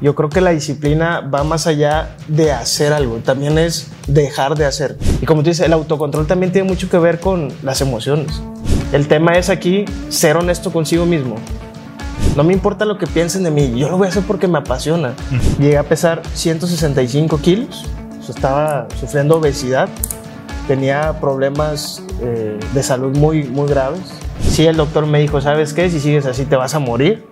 Yo creo que la disciplina va más allá de hacer algo, también es dejar de hacer. Y como tú dices, el autocontrol también tiene mucho que ver con las emociones. El tema es aquí ser honesto consigo mismo. No me importa lo que piensen de mí, yo lo voy a hacer porque me apasiona. Llegué a pesar 165 kilos, estaba sufriendo obesidad, tenía problemas eh, de salud muy, muy graves. Sí, el doctor me dijo, ¿sabes qué? Si sigues así te vas a morir.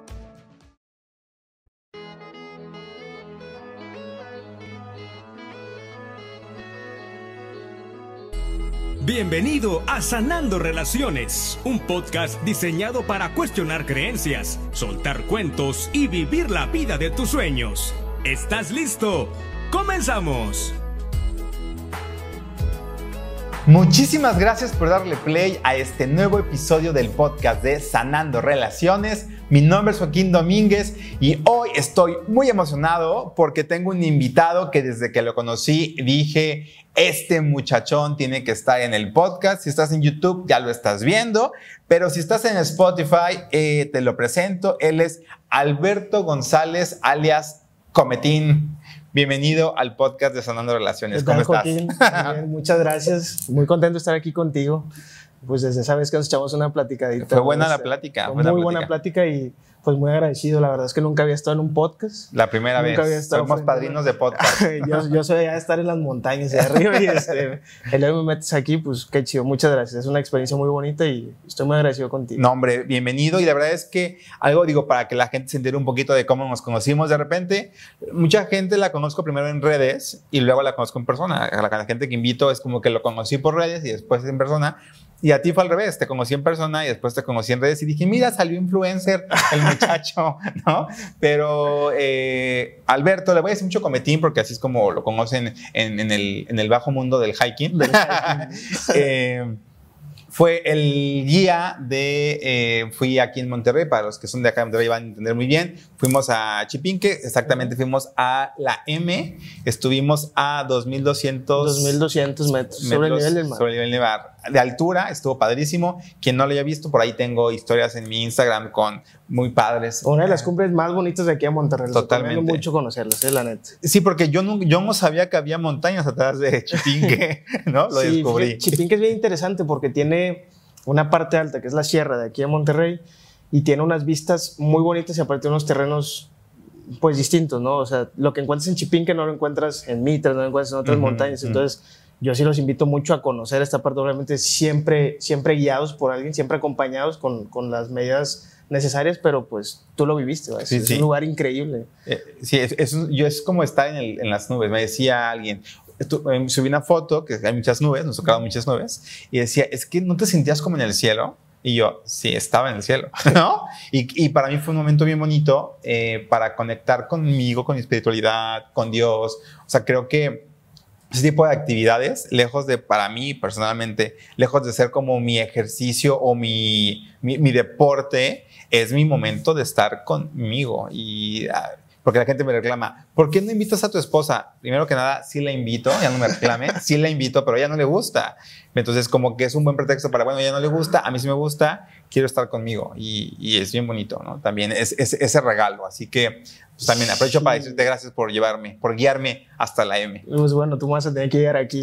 Bienvenido a Sanando Relaciones, un podcast diseñado para cuestionar creencias, soltar cuentos y vivir la vida de tus sueños. ¿Estás listo? ¡Comenzamos! Muchísimas gracias por darle play a este nuevo episodio del podcast de Sanando Relaciones. Mi nombre es Joaquín Domínguez y hoy estoy muy emocionado porque tengo un invitado que desde que lo conocí dije, este muchachón tiene que estar en el podcast. Si estás en YouTube, ya lo estás viendo. Pero si estás en Spotify, eh, te lo presento. Él es Alberto González, alias Cometín. Bienvenido al podcast de Sanando Relaciones. ¿Cómo estás? muchas gracias. Muy contento de estar aquí contigo. Pues desde esa vez que nos echamos una platicadita. Fue buena la plática. Fue muy buena plática y pues muy agradecido. La verdad es que nunca había estado en un podcast. La primera nunca vez. Había estado Somos padrinos de podcast. yo, yo, soy ya estar en las montañas de arriba y este, el día que me metes aquí, pues qué chido. Muchas gracias. Es una experiencia muy bonita y estoy muy agradecido contigo. No, hombre, bienvenido. Y la verdad es que algo digo para que la gente se entere un poquito de cómo nos conocimos de repente. Mucha gente la conozco primero en redes y luego la conozco en persona. La, la gente que invito es como que lo conocí por redes y después en persona. Y a ti fue al revés, te conocí en persona y después te conocí en redes y dije, mira, salió influencer el muchacho, ¿no? Pero eh, Alberto, le voy a decir mucho cometín porque así es como lo conocen en, en, el, en el, bajo mundo del hiking. Del hiking. eh, fue el guía de, eh, fui aquí en Monterrey, para los que son de acá de Monterrey van a entender muy bien, fuimos a Chipinque, exactamente fuimos a la M, estuvimos a 2.200 2.200 metros, metros sobre el nivel del mar. Sobre el nivel del mar. De altura, estuvo padrísimo. Quien no lo haya visto, por ahí tengo historias en mi Instagram con muy padres. Una de las cumbres más bonitas de aquí a Monterrey. Totalmente. Me mucho conocerlas, es la neta. Sí, porque yo no, yo no sabía que había montañas atrás de Chipinque, ¿no? Lo sí, descubrí. Chipinque es bien interesante porque tiene una parte alta, que es la sierra de aquí a Monterrey, y tiene unas vistas muy bonitas y aparte unos terrenos pues distintos, ¿no? O sea, lo que encuentras en Chipinque no lo encuentras en Mitras, no lo encuentras en otras uh -huh, montañas. Uh -huh. Yo sí los invito mucho a conocer esta parte, obviamente siempre, siempre guiados por alguien, siempre acompañados con, con las medidas necesarias, pero pues tú lo viviste. Sí, es sí. un lugar increíble. Eh, sí, es, es, yo es como estar en, el, en, las nubes. Me decía alguien, tu, eh, subí una foto, que hay muchas nubes, nos tocaban muchas nubes, y decía, es que no te sentías como en el cielo. Y yo, sí, estaba en el cielo, ¿no? Y, y para mí fue un momento bien bonito eh, para conectar conmigo, con mi espiritualidad, con Dios. O sea, creo que ese tipo de actividades, lejos de, para mí personalmente, lejos de ser como mi ejercicio o mi, mi, deporte, es mi momento de estar conmigo. Y porque la gente me reclama, ¿por qué no invitas a tu esposa? Primero que nada, sí la invito, ya no me reclame, sí la invito, pero a ella no le gusta. Entonces, como que es un buen pretexto para, bueno, a ella no le gusta, a mí sí me gusta, quiero estar conmigo. Y, y es bien bonito, ¿no? También es, es ese regalo. Así que pues, también aprovecho sí. para decirte gracias por llevarme, por guiarme hasta la M. Pues bueno, tú vas a tener que llegar aquí.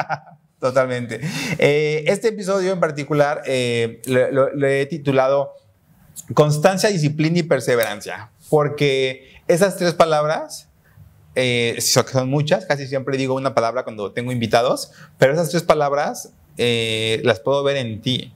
Totalmente. Eh, este episodio en particular eh, lo, lo, lo he titulado Constancia, disciplina y perseverancia, porque esas tres palabras, eh, son muchas, casi siempre digo una palabra cuando tengo invitados, pero esas tres palabras eh, las puedo ver en ti.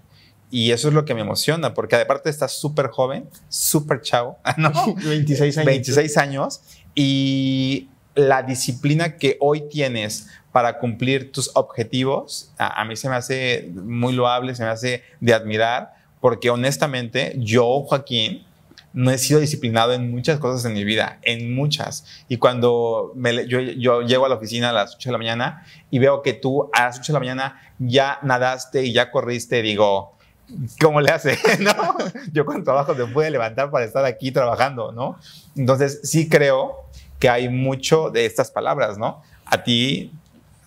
Y eso es lo que me emociona, porque aparte estás súper joven, súper chavo, ¿no? 26 años. 26 años. Y la disciplina que hoy tienes para cumplir tus objetivos, a, a mí se me hace muy loable, se me hace de admirar, porque honestamente yo, Joaquín, no he sido disciplinado en muchas cosas en mi vida, en muchas. Y cuando me, yo, yo, llego a la oficina a las 8 de la mañana y veo que tú a las 8 de la mañana ya nadaste y ya corriste, digo, ¿cómo le hace? ¿No? Yo con trabajo te puede levantar para estar aquí trabajando, ¿no? Entonces sí creo que hay mucho de estas palabras, ¿no? A ti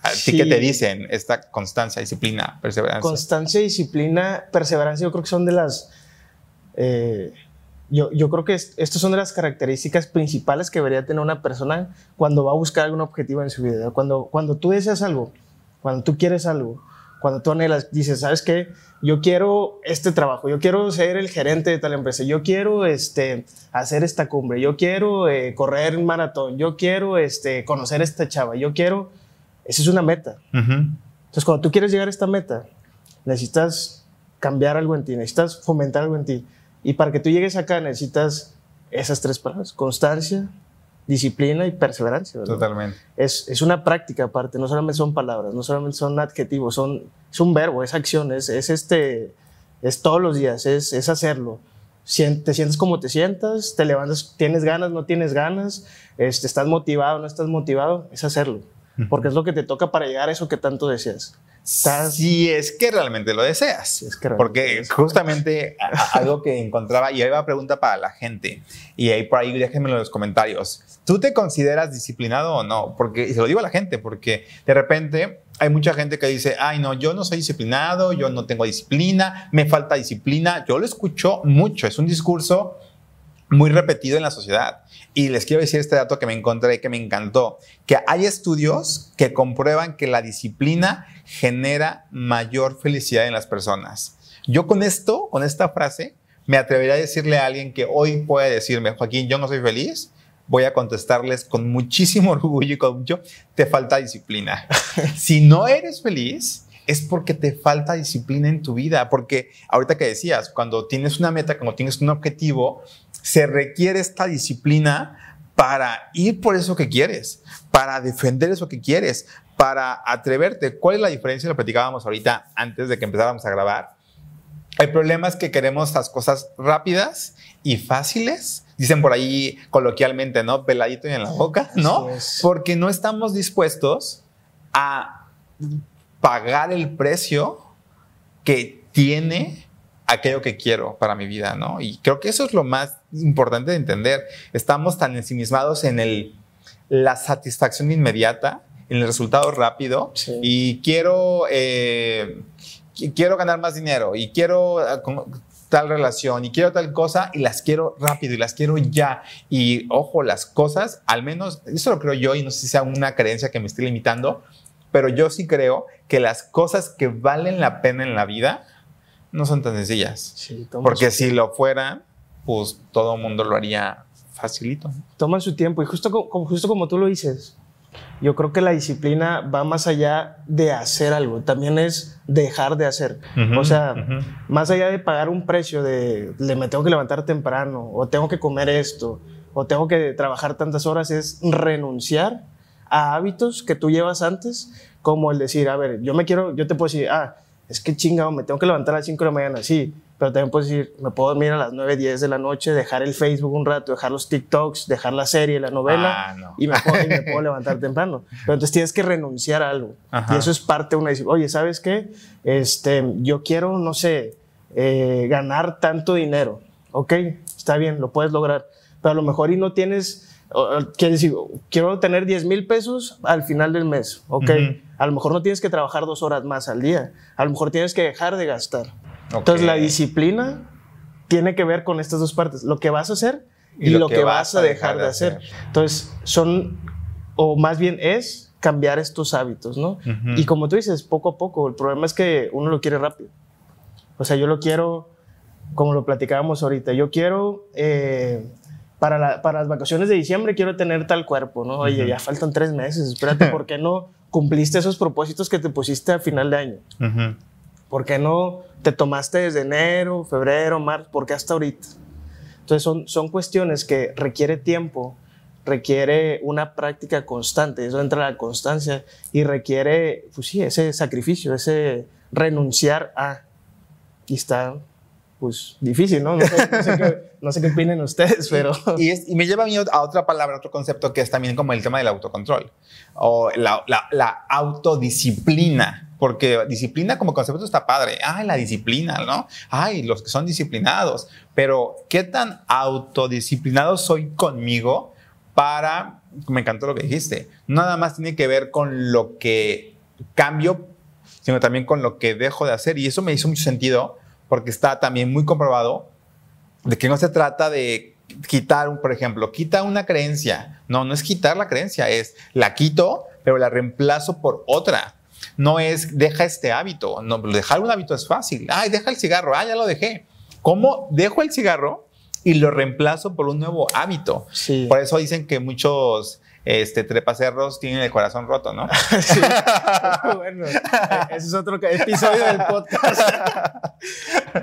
¿A ti sí. qué te dicen esta constancia, disciplina, perseverancia? Constancia, disciplina, perseverancia, yo creo que son de las, eh, yo, yo creo que es- estas son de las características principales que debería tener una persona cuando va a buscar algún objetivo en su vida. Cuando, cuando tú deseas algo, cuando tú quieres algo, cuando tú anhelas, dices, ¿sabes qué? Yo quiero este trabajo, yo quiero ser el gerente de tal empresa, yo quiero este, hacer esta cumbre, yo quiero eh, correr un maratón, yo quiero este, conocer a esta chava, yo quiero... Esa es una meta. Entonces, cuando tú quieres llegar a esta meta, necesitas cambiar algo en ti, necesitas fomentar algo en ti. Y para que tú llegues acá, necesitas esas tres palabras: constancia, disciplina y perseverancia. ¿verdad? Totalmente. Es, es una práctica aparte, no solamente son palabras, no solamente son adjetivos, son, es un verbo, es acción, es, es, este, es todos los días, es, es hacerlo. Te sientes como te sientas, te levantas, tienes ganas, no tienes ganas, este, estás motivado, no estás motivado, es hacerlo. Porque es lo que te toca para llegar a eso que tanto deseas. Estás- Si es que realmente lo deseas. es que realmente Porque deseas. justamente algo que encontraba, y ahí va pregunta para la gente, y ahí por ahí déjenmelo en los comentarios. ¿Tú te consideras disciplinado o no? Porque, y se lo digo a la gente, porque de repente hay mucha gente que dice, ay, no, yo no soy disciplinado, yo no tengo disciplina, me falta disciplina. Yo lo escucho mucho, es un discurso muy repetido en la sociedad. Y les quiero decir este dato que me encontré, que me encantó, que hay estudios que comprueban que la disciplina genera mayor felicidad en las personas. Yo con esto, con esta frase, me atrevería a decirle a alguien que hoy puede decirme, Joaquín, yo no soy feliz, voy a contestarles con muchísimo orgullo y con mucho, te falta disciplina. si no eres feliz, es porque te falta disciplina en tu vida, porque ahorita que decías, cuando tienes una meta, cuando tienes un objetivo, se requiere esta disciplina para ir por eso que quieres, para defender eso que quieres, para atreverte. ¿Cuál es la diferencia? Lo platicábamos ahorita antes de que empezáramos a grabar. El problema es que queremos las cosas rápidas y fáciles. Dicen por ahí coloquialmente, ¿no? Peladito y en la boca, ¿no? Porque no estamos dispuestos a pagar el precio que tiene aquello que quiero para mi vida, ¿no? Y creo que eso es lo más importante de entender. Estamos tan ensimismados en el, la satisfacción inmediata, en el resultado rápido, Sí. y quiero, eh, qui- quiero ganar más dinero, y quiero con- tal relación, y quiero tal cosa, y las quiero rápido, y las quiero ya. Y ojo, las cosas, al menos, eso lo creo yo, y no sé si sea una creencia que me esté limitando, pero yo sí creo que las cosas que valen la pena en la vida no son tan sencillas. Sí, Porque si lo fueran, pues todo el mundo lo haría facilito. toma su tiempo y justo como, justo como tú lo dices, yo creo que la disciplina va más allá de hacer algo, también es dejar de hacer. Ujú, o sea, ujú. más allá de pagar un precio de, de me tengo que levantar temprano, o tengo que comer esto, o tengo que trabajar tantas horas, es renunciar a hábitos que tú llevas antes, como el decir, a ver, yo me quiero, yo te puedo decir, ah, es que chingado, me tengo que levantar a las 5 de la mañana, sí, pero también puedo decir, me puedo dormir a las 9, 10 de la noche, dejar el Facebook un rato, dejar los TikToks, dejar la serie, la novela, Ah, no. y, me puedo, y me puedo levantar temprano. Pero entonces tienes que renunciar a algo. Ajá. Y eso es parte de una disciplina. Oye, ¿sabes qué? Este, yo quiero, no sé, eh, ganar tanto dinero. Ok, está bien, lo puedes lograr. Pero a lo mejor y no tienes, o- o quieres decir, quiero tener 10 mil pesos al final del mes. Ok, Ujú. A lo mejor no tienes que trabajar dos horas más al día. A lo mejor tienes que dejar de gastar. Ok. Entonces la disciplina tiene que ver con estas dos partes, lo que vas a hacer y, lo, que, vas a dejar de hacer. Entonces son, o más bien es cambiar estos hábitos, ¿no? Y como tú dices, poco a poco, el problema es que uno lo quiere rápido. O sea, yo lo quiero, como lo platicábamos ahorita, yo quiero, eh, para, la- para las vacaciones de diciembre quiero tener tal cuerpo, ¿no? Oye, ya faltan tres meses, espérate, ¿por qué no cumpliste esos propósitos que te pusiste a final de año? Ujú. ¿Por qué no te tomaste desde enero, febrero, marzo? ¿Por qué hasta ahorita? Entonces son, son cuestiones que requiere tiempo, requiere una práctica constante, eso entra la constancia y requiere, pues sí, ese sacrificio, ese renunciar a... Y está, pues, difícil, ¿no? No sé, no sé qué, no sé qué opinen ustedes, pero... Y, es- y me lleva a mí a otra palabra, otro concepto que es también como el tema del autocontrol o la, la- la autodisciplina. Porque disciplina como concepto está padre. Ay, la disciplina, ¿no? Ay, los que son disciplinados. Pero, ¿qué tan autodisciplinado soy conmigo para... Me encantó lo que dijiste. Nada más tiene que ver con lo que cambio, sino también con lo que dejo de hacer. Y eso me hizo mucho sentido porque está también muy comprobado de que no se trata de quitar, por ejemplo, quita una creencia. No, no es quitar la creencia, es la quito, pero la reemplazo por otra. No es deja este hábito. No, dejar un hábito es fácil. Ay, deja el cigarro. Ah, ya lo dejé. ¿Cómo dejo el cigarro y lo reemplazo por un nuevo hábito? Sí. Por eso dicen que muchos este, trepacerros tienen el corazón roto, ¿no? sí. bueno, ese es otro episodio del podcast.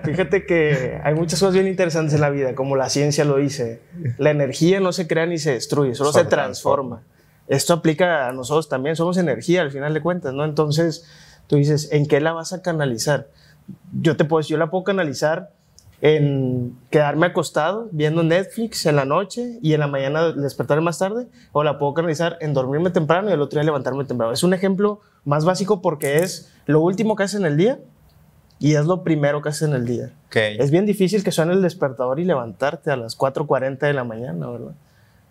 Fíjate que hay muchas cosas bien interesantes en la vida, como la ciencia lo dice. La energía no se crea ni se destruye, solo se transforma. Esto aplica a nosotros también, somos energía al final de cuentas, ¿no? Entonces, tú dices, ¿en qué la vas a canalizar? Yo te puedo yo la puedo canalizar en quedarme acostado viendo Netflix en la noche y en la mañana despertarme más tarde, o la puedo canalizar en dormirme temprano y el otro día levantarme temprano. Es un ejemplo más básico porque es lo último que haces en el día y es lo primero que haces en el día. Okay. Es bien difícil que suene el despertador y levantarte a las 4.40 de la mañana, ¿verdad?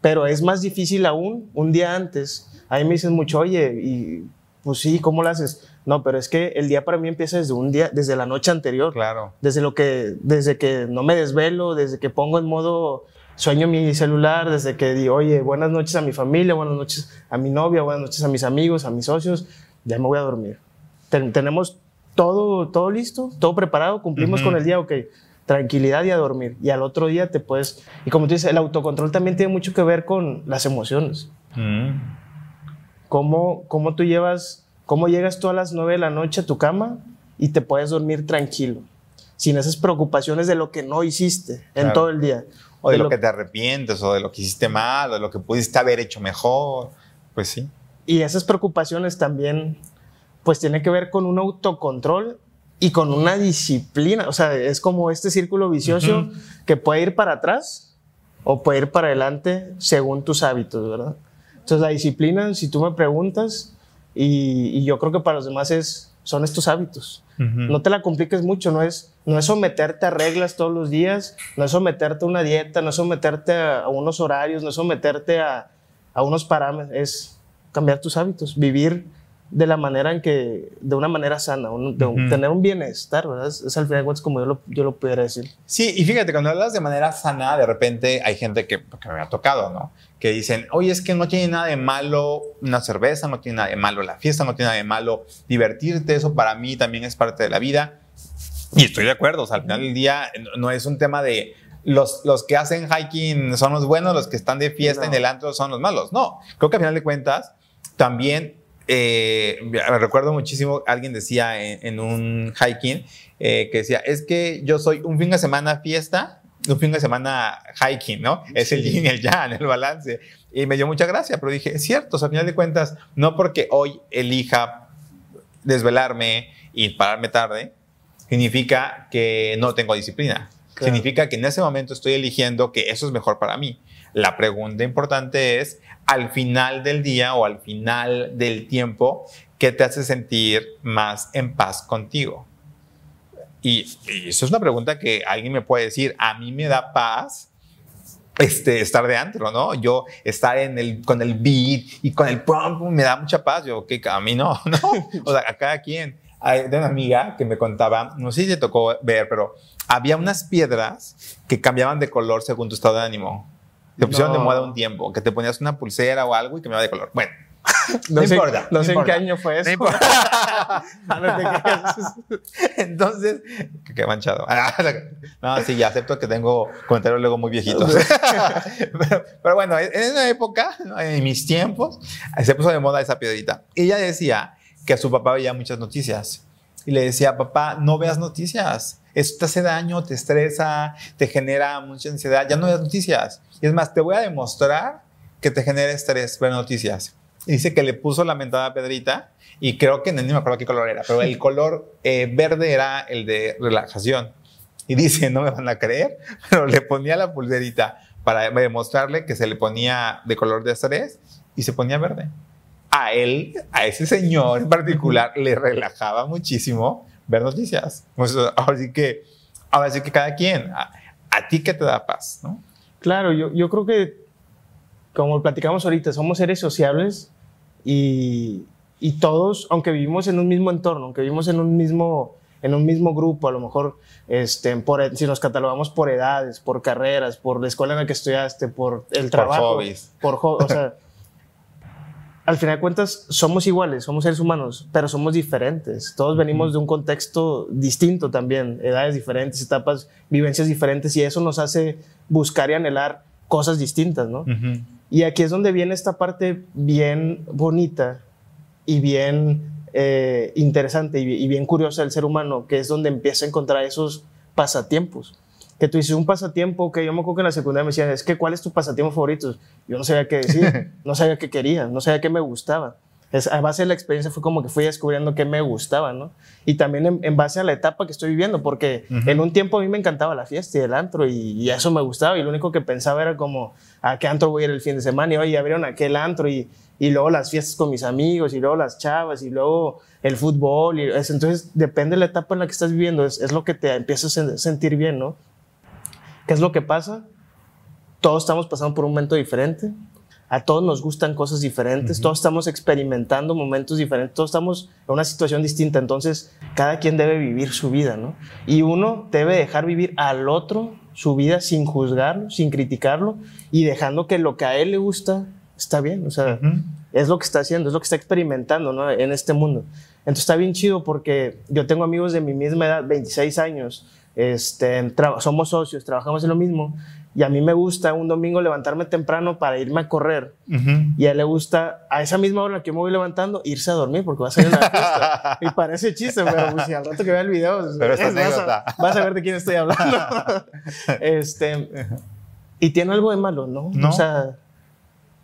Pero es más difícil aún un día antes. Ahí me dicen mucho, oye, y pues sí, ¿cómo lo haces? No, pero es que el día para mí empieza desde un día, desde la noche anterior. Claro. Desde lo que, desde que no me desvelo, desde que pongo en modo sueño mi celular, desde que digo, oye, buenas noches a mi familia, buenas noches a mi novia, buenas noches a mis amigos, a mis socios, ya me voy a dormir. Ten, tenemos todo, todo listo, todo preparado, cumplimos uh -huh. con el día, ok, tranquilidad y a dormir. Y al otro día te puedes, y como tú dices, el autocontrol también tiene mucho que ver con las emociones. Uh -huh. ¿Cómo, cómo tú llevas ¿Cómo llegas tú a las 9 de la noche a tu cama y te puedes dormir tranquilo? Sin esas preocupaciones de lo que no hiciste en Claro. todo el día. O de, De lo, que te arrepientes, o de lo que hiciste mal, o de lo que pudiste haber hecho mejor. Pues sí. Y esas preocupaciones también, pues tiene que ver con un autocontrol y con una disciplina. O sea, es como este círculo vicioso que puede ir para atrás o puede ir para adelante según tus hábitos, ¿verdad? Entonces la disciplina, si tú me preguntas, y, y yo creo que para los demás es, son estos hábitos. No te la compliques mucho, no es, no es someterte a reglas todos los días, no es someterte a una dieta, no es someterte a, a unos horarios, no es someterte a, a unos parámetros, es cambiar tus hábitos, vivir de la manera en que, de una manera sana, un- de un- Ujú. tener un bienestar, ¿verdad? Es, es al final de cuentas como yo lo, yo lo pudiera decir. Sí, y fíjate, cuando hablas de manera sana, de repente hay gente que, que me ha tocado, ¿no? Que dicen, oye, es que no tiene nada de malo una cerveza, no tiene nada de malo la fiesta, no tiene nada de malo divertirte, eso para mí también es parte de la vida. Y estoy de acuerdo, o sea, al final del día no- no es un tema de los, los que hacen hiking son los buenos, los que están de fiesta No. en el antro son los malos. No, creo que al final de cuentas también eh, me recuerdo muchísimo, alguien decía en, en un hiking eh, que decía, es que yo soy un fin de semana fiesta, un fin de semana hiking, ¿no? Es el yin y el yang, el balance. Y me dio mucha gracia, pero dije, es cierto, o sea, al final de cuentas, no porque hoy elija desvelarme y pararme tarde, significa que no tengo disciplina. Claro. Significa que en ese momento estoy eligiendo que eso es mejor para mí. La pregunta importante es, al final del día o al final del tiempo, ¿qué te hace sentir más en paz contigo? Y, eso es una pregunta que alguien me puede decir, a mí me da paz este, estar de antro, ¿no? Yo estar en el, con el beat y con el pump me da mucha paz. Yo, que a mí no, ¿no? O sea, a cada quien. Hay de una amiga que me contaba, no sé si te tocó ver, pero había unas piedras que cambiaban de color según tu estado de ánimo. Te pusieron de moda un tiempo, que te ponías una pulsera o algo y cambiaba de color. Bueno, No, No sé, importa, no no sé en qué año fue eso. no importa. Ah. Entonces, que- qué manchado. No, sí, ya acepto que tengo comentarios luego muy viejitos. pero, pero bueno, en esa época, en mis tiempos, se puso de moda esa piedrita. Y ella decía que su papá veía muchas noticias. Y le decía, papá, no veas noticias. Esto te hace daño, te estresa, te genera mucha ansiedad. Ya no veas noticias. Y es más, te voy a demostrar que te genera estrés ver noticias. Y dice que le puso la mentada pedrita y creo que no ni me acuerdo qué color era, pero el color eh, verde era el de relajación. Y dice, no me van a creer, pero le ponía la pulserita para demostrarle que se le ponía de color de estrés y se ponía verde. A él, a ese señor en particular, le relajaba muchísimo ver noticias. Pues, ahora sí que, ahora sí que cada quien, a, a ti que te da paz, ¿no? Claro, yo, yo creo que, como platicamos ahorita, somos seres sociables y, y todos, aunque vivimos en un mismo entorno, aunque vivimos en un mismo en un mismo grupo, a lo mejor este, por, si nos catalogamos por edades, por carreras, por la escuela en la que estudiaste, por el trabajo, por hobbies. por o sea, al final de cuentas somos iguales, somos seres humanos, pero somos diferentes. Todos venimos de un contexto distinto también, edades diferentes, etapas, vivencias diferentes, y eso nos hace buscar y anhelar cosas distintas, ¿no? Y aquí es donde viene esta parte bien bonita y bien eh, interesante y, bien curiosa del ser humano, que es donde empieza a encontrar esos pasatiempos. Que tú dices un pasatiempo que yo me acuerdo que en la secundaria me decían, es que ¿cuál es tu pasatiempo favorito? Yo no sabía qué decir, no sabía qué quería, no sabía qué me gustaba. Es, a base de la experiencia fue como que fui descubriendo qué me gustaba, ¿no? Y también en, base a la etapa que estoy viviendo, porque en un tiempo a mí me encantaba la fiesta y el antro y, eso me gustaba y lo único que pensaba era como, ¿a qué antro voy a ir el fin de semana? Y oye, abrieron aquel antro y, y luego las fiestas con mis amigos y luego las chavas y luego el fútbol. Y entonces depende de la etapa en la que estás viviendo, es, es lo que te empiezas a sentir bien, ¿no? ¿Qué es lo que pasa? Todos estamos pasando por un momento diferente a todos nos gustan cosas diferentes, todos estamos experimentando momentos diferentes, todos estamos en una situación distinta, entonces cada quien debe vivir su vida, ¿no? Y uno debe dejar vivir al otro su vida sin juzgarlo, sin criticarlo y dejando que lo que a él le gusta está bien, o sea, es lo que está haciendo, es lo que está experimentando, ¿no? En este mundo. Entonces está bien chido porque yo tengo amigos de mi misma edad, 26 años, este, somos socios, trabajamos en lo mismo y a mí me gusta un domingo levantarme temprano para irme a correr. Y a él le gusta, a esa misma hora que yo me voy levantando, irse a dormir porque va a salir una fiesta. y parece chiste, pero pues, si al rato que vea el video, vas, a, vas, a, ver de quién estoy hablando. este, y tiene algo de malo, ¿no? O sea,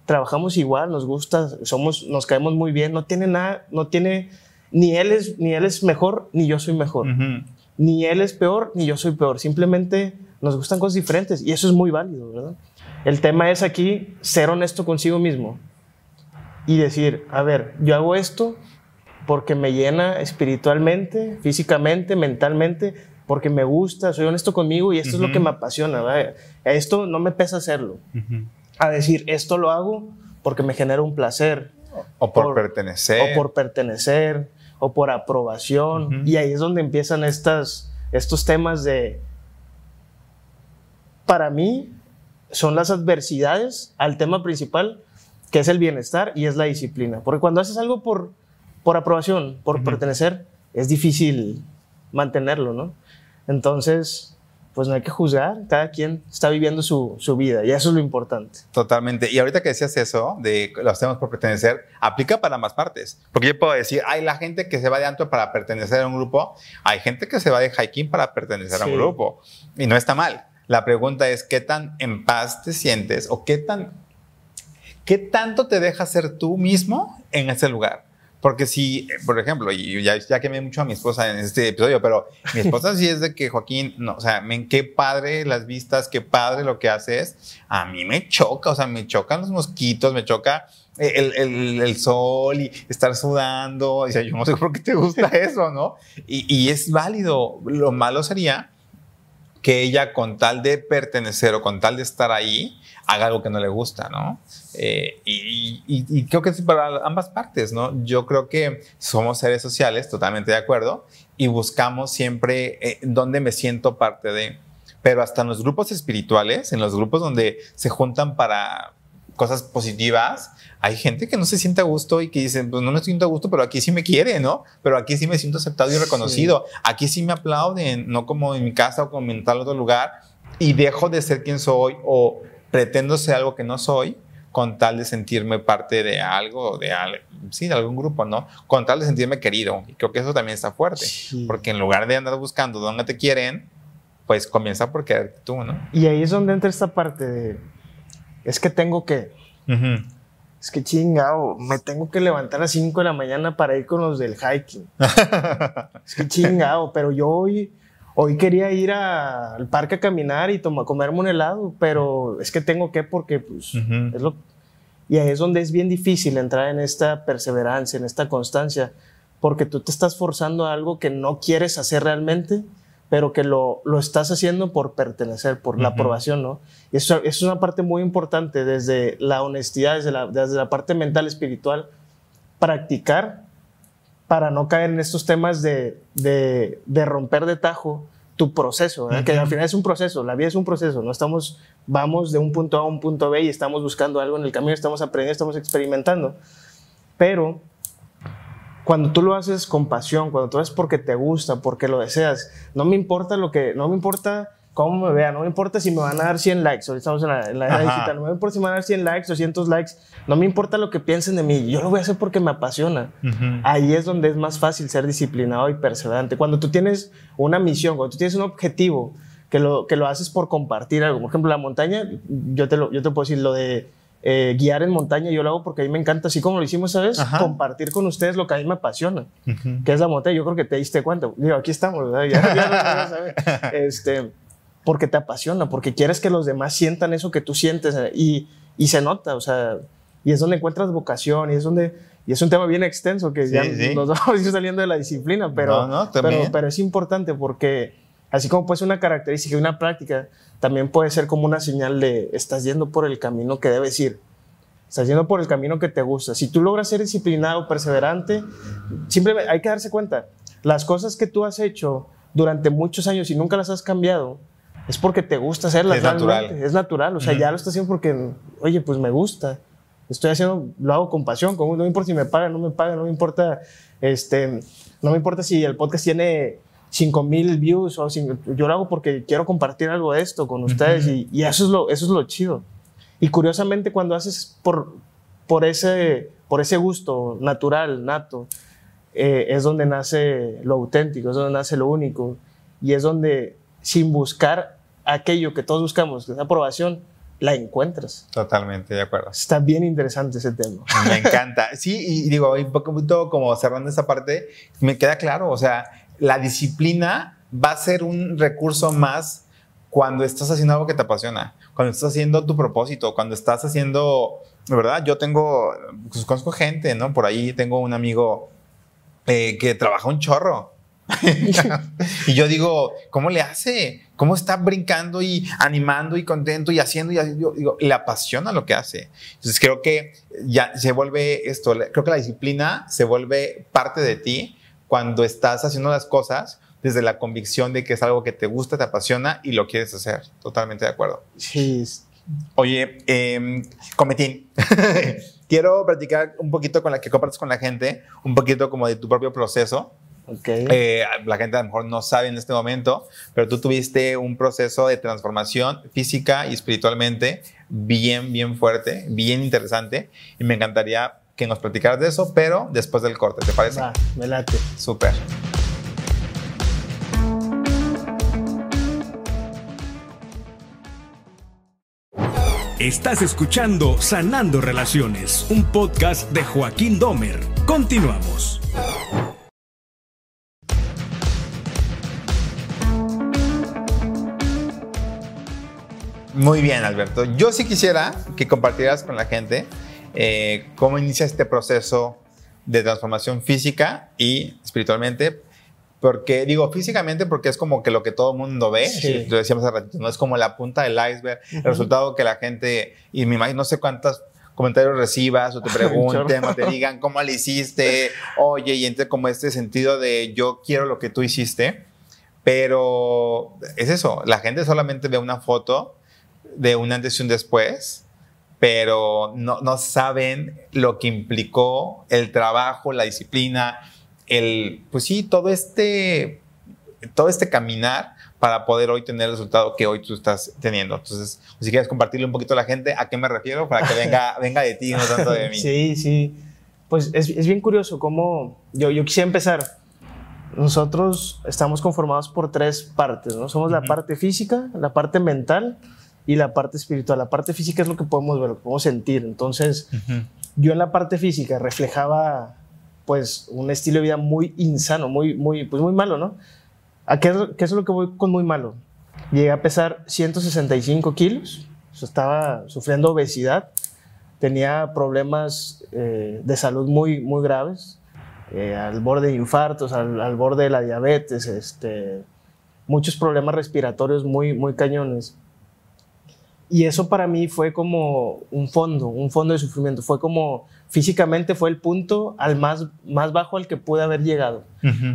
trabajamos igual, nos gusta, somos, nos caemos muy bien, no tiene nada, no tiene, ni él es, ni él es mejor, ni yo soy mejor. Ni él es peor, ni yo soy peor. Simplemente nos gustan cosas diferentes y eso es muy válido, ¿verdad? El tema es aquí ser honesto consigo mismo y decir, a ver, yo hago esto porque me llena espiritualmente, físicamente, mentalmente, porque me gusta, soy honesto conmigo y esto es lo que me apasiona. ¿verdad? Esto no me pesa hacerlo. A decir, esto lo hago porque me genera un placer. O por, pertenecer. O por pertenecer, o por aprobación. Y ahí es donde empiezan estas, estos temas de, para mí son las adversidades al tema principal, que es el bienestar y es la disciplina. Porque cuando haces algo por, por aprobación, por pertenecer, es difícil mantenerlo, ¿no? Entonces, pues no hay que juzgar, cada quien está viviendo su, su, vida y eso es lo importante. Totalmente. Y ahorita que decías eso, de lo hacemos por pertenecer, aplica para más partes. Porque yo puedo decir, hay la gente que se va de antro para pertenecer a un grupo, hay gente que se va de hiking para pertenecer a un grupo y no está mal. La pregunta es, ¿qué tan en paz te sientes o qué, tan, qué tanto te dejas ser tú mismo en ese lugar? Porque si, por ejemplo, y ya, quemé mucho a mi esposa en este episodio, pero mi esposa sí es de que Joaquín, o sea, qué padre las vistas, qué padre lo que haces. A mí me choca, o sea, me chocan los mosquitos, me choca el, el, sol y estar sudando. O yo no sé por qué te gusta eso, ¿no? Y, y es válido. Lo malo sería que ella con tal de pertenecer o con tal de estar ahí, haga algo que no le gusta, ¿no? Eh, y, creo que es para ambas partes, ¿no? Yo creo que somos seres sociales, totalmente de acuerdo, y buscamos siempre eh, dónde me siento parte de. Pero hasta en los grupos espirituales, en los grupos donde se juntan para cosas positivas, hay gente que no se siente a gusto y que dice, pues no me siento a gusto, pero aquí sí me quiere, ¿no? Pero aquí sí me siento aceptado y reconocido. Aquí sí me aplauden, no como en mi casa o como en tal otro lugar. Y dejo de ser quien soy o pretendo ser algo que no soy con tal de sentirme parte de algo, de, sí, de algún grupo, ¿no? Con tal de sentirme querido. Y creo que eso también está fuerte. Porque en lugar de andar buscando dónde te quieren, pues comienza por quererte tú, ¿no? Y ahí es donde entra esta parte de es que tengo que. Es que chingado, me tengo que levantar a las 5 de la mañana para ir con los del hiking. es que chingado, pero yo hoy, hoy quería ir al parque a caminar y toma, comerme un helado, pero es que tengo que porque, pues, es lo. Y ahí es donde es bien difícil entrar en esta perseverancia, en esta constancia, porque tú te estás forzando a algo que no quieres hacer realmente pero que lo, lo estás haciendo por pertenecer, por la aprobación, ¿no? Y eso, es una parte muy importante desde la honestidad, desde la, desde la parte mental, espiritual, practicar para no caer en estos temas de, de, de romper de tajo tu proceso, ¿verdad? que al final es un proceso, la vida es un proceso, no estamos, vamos de un punto A a un punto B y estamos buscando algo en el camino, estamos aprendiendo, estamos experimentando, pero cuando tú lo haces con pasión, cuando tú lo haces porque te gusta, porque lo deseas, no me importa lo que, no me importa cómo me vean, no me importa si me van a dar 100 likes, ahorita estamos en la, en la era digital, no me importa si me van a dar 100 likes, 200 likes, no me importa lo que piensen de mí, yo lo voy a hacer porque me apasiona. Ahí es donde es más fácil ser disciplinado y perseverante. Cuando tú tienes una misión, cuando tú tienes un objetivo, que lo, que lo haces por compartir algo, por ejemplo, la montaña, yo te, lo, yo te puedo decir lo de eh, guiar en montaña, yo lo hago porque a mí me encanta, así como lo hicimos, ¿sabes? Ajá. Compartir con ustedes lo que a mí me apasiona que es la montaña. Yo creo que te diste cuenta. Digo, aquí estamos, ¿verdad? Ya, ya saber. Este, porque te apasiona, porque quieres que los demás sientan eso que tú sientes eh, y, y se nota, o sea, y es donde encuentras vocación y es donde, y es un tema bien extenso que ya Sí, sí. nos vamos a ir saliendo de la disciplina, pero, No, no, pero, pero es importante porque así como puede ser una característica y una práctica, también puede ser como una señal de estás yendo por el camino que debes ir. Estás yendo por el camino que te gusta. Si tú logras ser disciplinado, perseverante, simplemente hay que darse cuenta, las cosas que tú has hecho durante muchos años y nunca las has cambiado, es porque te gusta hacerlas. Es natural. Es natural. O sea, ya lo estás haciendo porque, oye, pues me gusta. Estoy haciendo, lo hago con pasión, con, no me importa si me pagan, no me pagan, no me importa, este, no me importa si el podcast tiene 5 mil views o cinco- yo lo hago porque quiero compartir algo de esto con ustedes y, y eso, es lo, eso es lo chido. Y curiosamente cuando haces por, por, ese, por ese gusto natural, nato, eh, es donde nace lo auténtico, es donde nace lo único y es donde sin buscar aquello que todos buscamos, que es aprobación, la encuentras. Totalmente de acuerdo. Está bien interesante ese tema. Me encanta. Sí, y digo, un poquito como cerrando esta parte, me queda claro, o sea, la disciplina va a ser un recurso más cuando estás haciendo algo que te apasiona, cuando estás haciendo tu propósito, cuando estás haciendo, de verdad, yo tengo, pues conozco gente, ¿no? Por ahí tengo un amigo eh, que trabaja un chorro. y yo digo, ¿cómo le hace? ¿Cómo está brincando y animando y contento y haciendo? Y yo digo, le apasiona lo que hace. Entonces creo que ya se vuelve esto, creo que la disciplina se vuelve parte de ti cuando estás haciendo las cosas desde la convicción de que es algo que te gusta, te apasiona y lo quieres hacer. Totalmente de acuerdo. Sí, Oye, eh, Cometín, quiero platicar un poquito con la que compartes con la gente, un poquito como de tu propio proceso. ok. Eh, la gente a lo mejor no sabe en este momento, pero tú tuviste un proceso de transformación física y espiritualmente bien, bien fuerte, bien interesante. Y me encantaría que nos platicaras de eso, pero después del corte, ¿te parece? Va, me late. Súper. Estás escuchando Sanando Relaciones, un podcast de Joaquín Domer. Continuamos. Muy bien, Alberto. Yo sí quisiera que compartieras con la gente eh, cómo inicia este proceso de transformación física y espiritualmente. Porque digo físicamente porque es como que lo que todo el mundo ve, Sí. lo decíamos hace ratito, no es como la punta del iceberg, el resultado que la gente, y me imagino, no sé cuántos comentarios recibas o te pregunten o te digan cómo le hiciste, oye, y entre como este sentido de yo quiero lo que tú hiciste, pero es eso, la gente solamente ve una foto de un antes y un después, pero no, no saben lo que implicó el trabajo, la disciplina, el, pues sí, todo este, todo este caminar para poder hoy tener el resultado que hoy tú estás teniendo. Entonces, si quieres compartirle un poquito a la gente a qué me refiero para que venga, venga de ti, no tanto de mí. Sí, sí. Pues es, es bien curioso cómo yo, yo quisiera empezar. Nosotros estamos conformados por tres partes, ¿no? Somos la Ujú. parte física, la parte mental y la parte espiritual. La parte física es lo que podemos ver, lo que podemos sentir. Entonces, Ujú. yo en la parte física reflejaba pues un estilo de vida muy insano, muy, muy, pues muy malo, ¿no? ¿A qué, es- qué es lo que voy con muy malo? Llegué a pesar 165 kilos, o sea, estaba sufriendo obesidad, tenía problemas eh, de salud muy, muy graves, eh, al borde de infartos, al, al borde de la diabetes, este, muchos problemas respiratorios muy, muy cañones. Y eso para mí fue como un fondo, un fondo de sufrimiento. Fue como, físicamente fue el punto al más, más bajo al que pude haber llegado.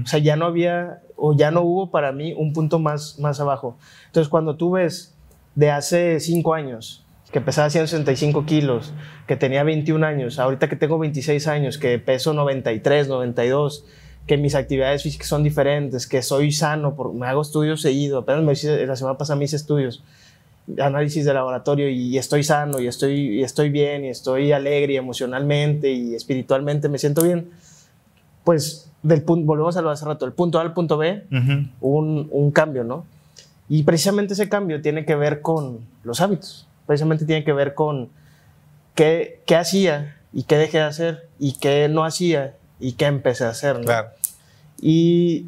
O sea, ya no había, o ya no hubo para mí un punto más, más abajo. Entonces, cuando tú ves de hace cinco años, que pesaba 165 kilos, que tenía 21 años, ahorita que tengo 26 años, que peso 93, 92, que mis actividades físicas son diferentes, que soy sano, por, me hago estudios seguido, apenas me hice, la semana pasada me hice estudios, análisis de laboratorio y, estoy sano y estoy, y estoy bien y estoy alegre y emocionalmente y espiritualmente me siento bien, pues del punto, volvemos a lo de hace rato, el punto A al punto B, un, un cambio, ¿no? Y precisamente ese cambio tiene que ver con los hábitos, precisamente tiene que ver con qué, qué hacía y qué dejé de hacer y qué no hacía y qué empecé a hacer. ¿no? Claro. Y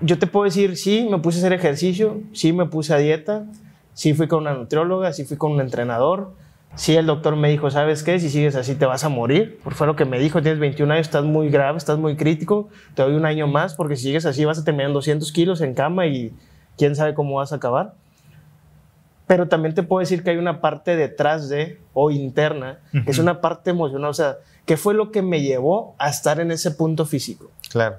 yo te puedo decir, sí, me puse a hacer ejercicio, sí, me puse a dieta, sí fui con una nutrióloga, sí fui con un entrenador, sí el doctor me dijo, ¿sabes qué? Si sigues así te vas a morir, por fue lo que me dijo, tienes 21 años, estás muy grave, estás muy crítico, te doy un año más porque si sigues así vas a terminar en 200 kilos en cama y quién sabe cómo vas a acabar. Pero también te puedo decir que hay una parte detrás de, o interna, que es una parte emocional, o sea, ¿qué fue lo que me llevó a estar en ese punto físico? Claro.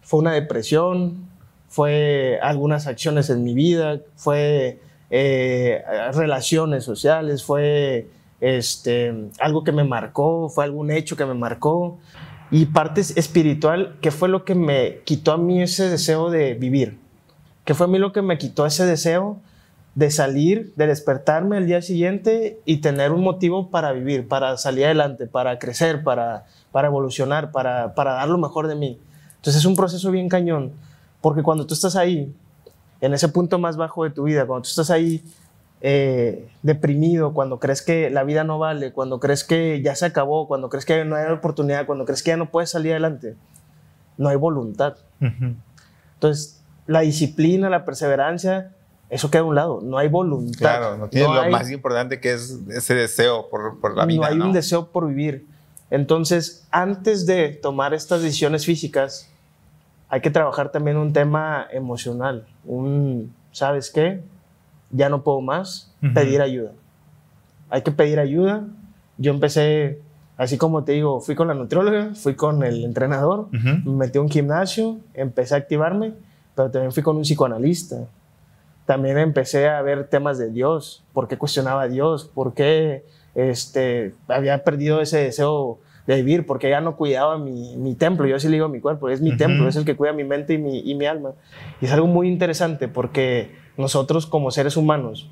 Fue una depresión, fue algunas acciones en mi vida, fue eh, relaciones sociales, fue este, algo que me marcó, fue algún hecho que me marcó. Y parte espiritual, ¿qué fue lo que me quitó a mí ese deseo de vivir? ¿Qué fue a mí lo que me quitó ese deseo de salir, de despertarme al día siguiente y tener un motivo para vivir, para salir adelante, para crecer, para, para evolucionar, para, para dar lo mejor de mí. Entonces es un proceso bien cañón, porque cuando tú estás ahí, en ese punto más bajo de tu vida, cuando tú estás ahí eh, deprimido, cuando crees que la vida no vale, cuando crees que ya se acabó, cuando crees que no hay oportunidad, cuando crees que ya no puedes salir adelante, no hay voluntad. Entonces, la disciplina, la perseverancia, eso queda a un lado. No hay voluntad. Claro, no tiene lo más importante que es ese deseo por, por la vida. No hay un deseo por vivir. Entonces, antes de tomar estas decisiones físicas, hay que trabajar también un tema emocional. Un, ¿sabes qué? Ya no puedo más. Pedir ayuda. Hay que pedir ayuda. Yo empecé, así como te digo, fui con la nutrióloga, fui con el entrenador, me metí a un gimnasio, empecé a activarme, pero también fui con un psicoanalista también empecé a ver temas de Dios, por qué cuestionaba a Dios, por qué este, había perdido ese deseo de vivir, porque ya no cuidaba mi, mi templo, yo sí le digo mi cuerpo, es mi templo, es el que cuida mi mente y mi, y mi alma. Y es algo muy interesante porque nosotros como seres humanos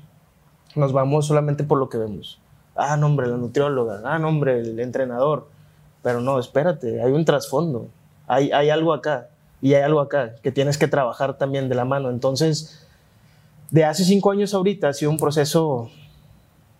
nos vamos solamente por lo que vemos. Ah, no, hombre, la nutrióloga, ah, no, hombre, el entrenador. Pero no, espérate, hay un trasfondo, hay, hay algo acá y hay algo acá que tienes que trabajar también de la mano. Entonces, de hace cinco años ahorita ha sido un proceso,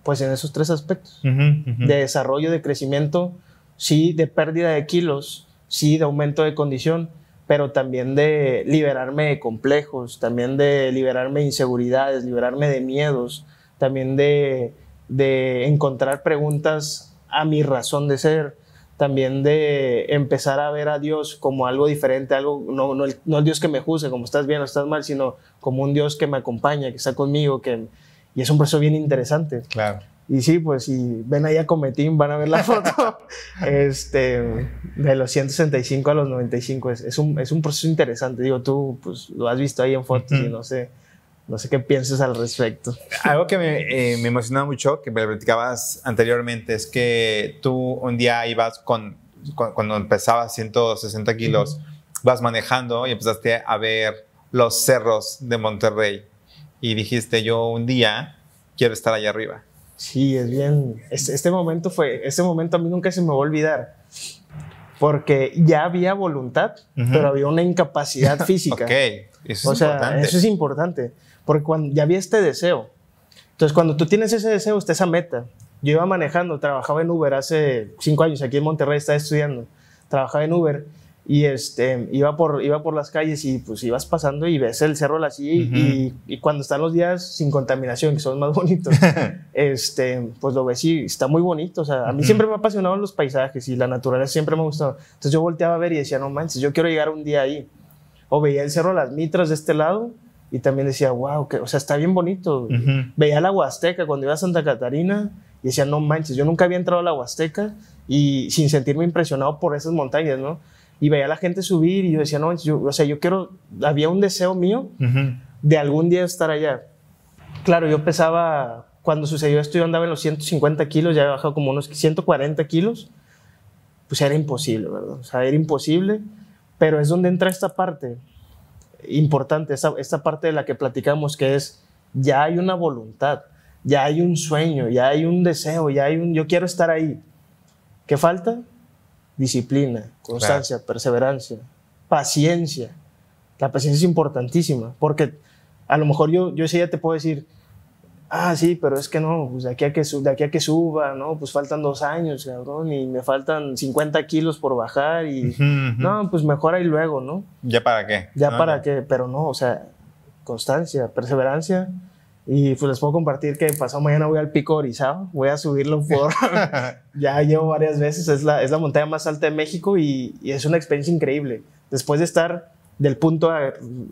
pues en esos tres aspectos, de desarrollo, de crecimiento, sí, de pérdida de kilos, sí, de aumento de condición, pero también de liberarme de complejos, también de liberarme de inseguridades, liberarme de miedos, también de, de encontrar preguntas a mi razón de ser, también de empezar a ver a Dios como algo diferente, algo, no, no, el, no Dios que me juzgue, como estás bien o estás mal, sino como un Dios que me acompaña, que está conmigo, que, y es un proceso bien interesante. Claro. Y sí, pues si ven ahí a Cometín, van a ver la foto este, de los 165 a los 95. Es, es, un, es un proceso interesante. Digo, tú pues, lo has visto ahí en fotos y no sé, no sé qué piensas al respecto. Algo que me, eh, me emocionó mucho, que me platicabas anteriormente, es que tú un día ibas con, cuando empezabas 160 kilos, vas manejando y empezaste a ver los cerros de Monterrey y dijiste, yo un día quiero estar allá arriba. Sí, es bien. Este, este momento fue, este momento a mí nunca se me va a olvidar. Porque ya había voluntad, pero había una incapacidad física. ok, eso o es sea, importante. eso es importante. Porque cuando ya había este deseo. Entonces, cuando tú tienes ese deseo, está esa meta. Yo iba manejando, trabajaba en Uber hace cinco años, aquí en Monterrey estaba estudiando. Trabajaba en Uber y este, iba, por, iba por las calles y pues ibas pasando y ves el cerro de la silla y, y, cuando están los días sin contaminación, que son más bonitos, este, pues lo ves y está muy bonito. O sea, a mí siempre me apasionaban los paisajes y la naturaleza siempre me ha gustado. Entonces yo volteaba a ver y decía, no manches, yo quiero llegar un día ahí. O veía el cerro de las Mitras de este lado y también decía, wow, que, o sea, está bien bonito. Veía la Huasteca cuando iba a Santa Catarina y decía, no manches, yo nunca había entrado a la Huasteca y sin sentirme impresionado por esas montañas, ¿no? Y veía a la gente subir y yo decía, no, yo, o sea, yo quiero, había un deseo mío de algún día estar allá. Claro, yo pesaba, cuando sucedió esto, yo andaba en los 150 kilos, ya he bajado como unos 140 kilos, pues era imposible, ¿verdad? O sea, era imposible, pero es donde entra esta parte importante, esta, esta parte de la que platicamos, que es, ya hay una voluntad, ya hay un sueño, ya hay un deseo, ya hay un, yo quiero estar ahí. ¿Qué falta? Disciplina, constancia, perseverancia, paciencia. La paciencia es importantísima, porque a lo mejor yo, yo ese día te puedo decir, ah, sí, pero es que no, pues de aquí a que, de aquí a que suba, ¿no? Pues faltan dos años, cabrón, y me faltan 50 kilos por bajar y, no, pues mejor ahí luego, ¿no? ¿Ya para qué? Ya para qué, pero no, o sea, constancia, perseverancia. Y pues les puedo compartir que pasado mañana voy al Pico Orizaba, voy a subirlo por... ya llevo varias veces, es la, es la montaña más alta de México y, y es una experiencia increíble. Después de estar del punto,